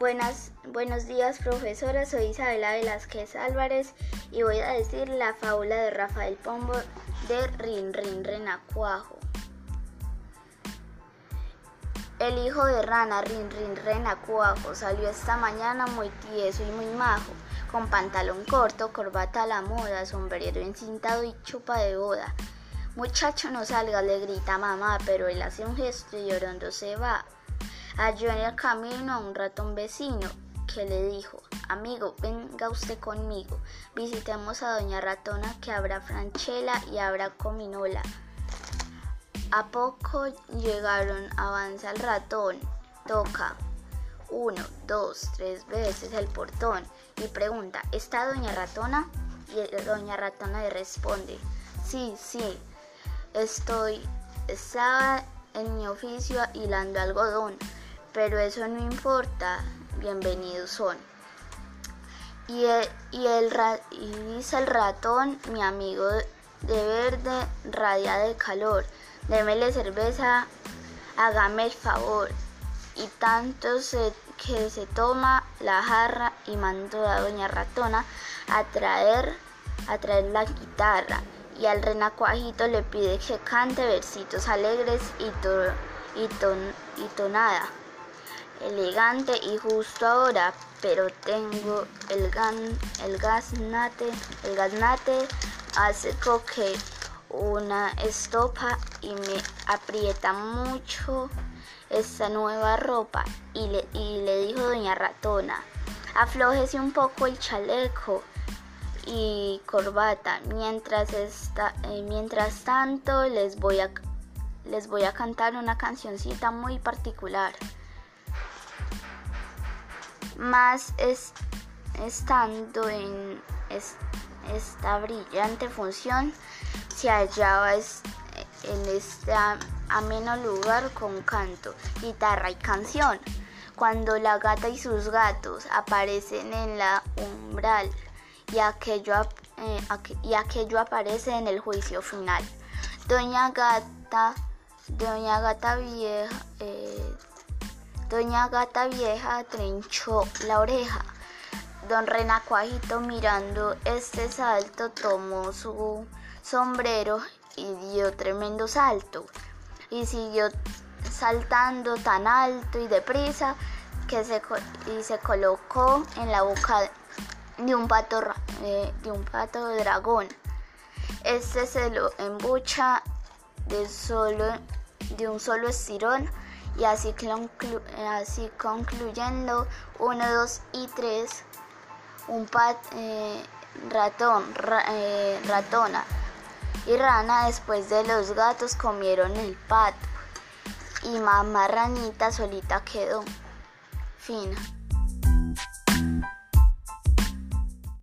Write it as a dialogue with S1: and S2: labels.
S1: Buenas, buenos días profesora, soy Isabela Velázquez Álvarez y voy a decir la fábula de Rafael Pombo de Rin Rin Renacuajo. El hijo de rana Rin Rin Renacuajo salió esta mañana muy tieso y muy majo, con pantalón corto, corbata a la moda, sombrero encintado y chupa de boda. Muchacho no salga, le grita mamá, pero él hace un gesto y llorando se va. Halló en el camino a un ratón vecino que le dijo, amigo, venga usted conmigo, visitemos a doña ratona que habrá franchela y habrá cominola. A poco llegaron, avanza el ratón, toca uno, dos, tres veces el portón y pregunta, ¿está doña ratona? Y doña ratona le responde, sí, sí, estoy, estaba en mi oficio hilando algodón pero eso no importa, bienvenidos son. Y, el, y, el, y dice el ratón, mi amigo de verde, radia de calor, démele cerveza, hágame el favor. Y tanto que se toma la jarra y mandó a doña ratona a traer, a traer la guitarra. Y al renacuajito le pide que cante versitos alegres y, y, ton, y tonada elegante y justo ahora, pero tengo el, gan, el gasnate, el gasnate hace que una estopa y me aprieta mucho esta nueva ropa. Y le, y le dijo doña ratona, aflójese un poco el chaleco y corbata, mientras, está, eh, mientras tanto les voy, a, les voy a cantar una cancioncita muy particular más estando en esta brillante función, se hallaba en este ameno lugar con canto, guitarra y canción. Cuando la gata y sus gatos aparecen en la umbral y aquello, eh, aparece en el juicio final. Doña Gata, Doña Gata Vieja, eh, Doña Gata Vieja trinchó la oreja. Don Renacuajito mirando este salto tomó su sombrero y dio tremendo salto. Y siguió saltando tan alto y deprisa que se, y se colocó en la boca de un pato, eh, de un pato dragón. Este se lo embucha de, solo, de un solo estirón y así, así concluyendo 1, 2 y 3, un pat, eh, ratón, eh, ratona y rana después de los gatos comieron el pato y mamá ranita solita quedó. Fin.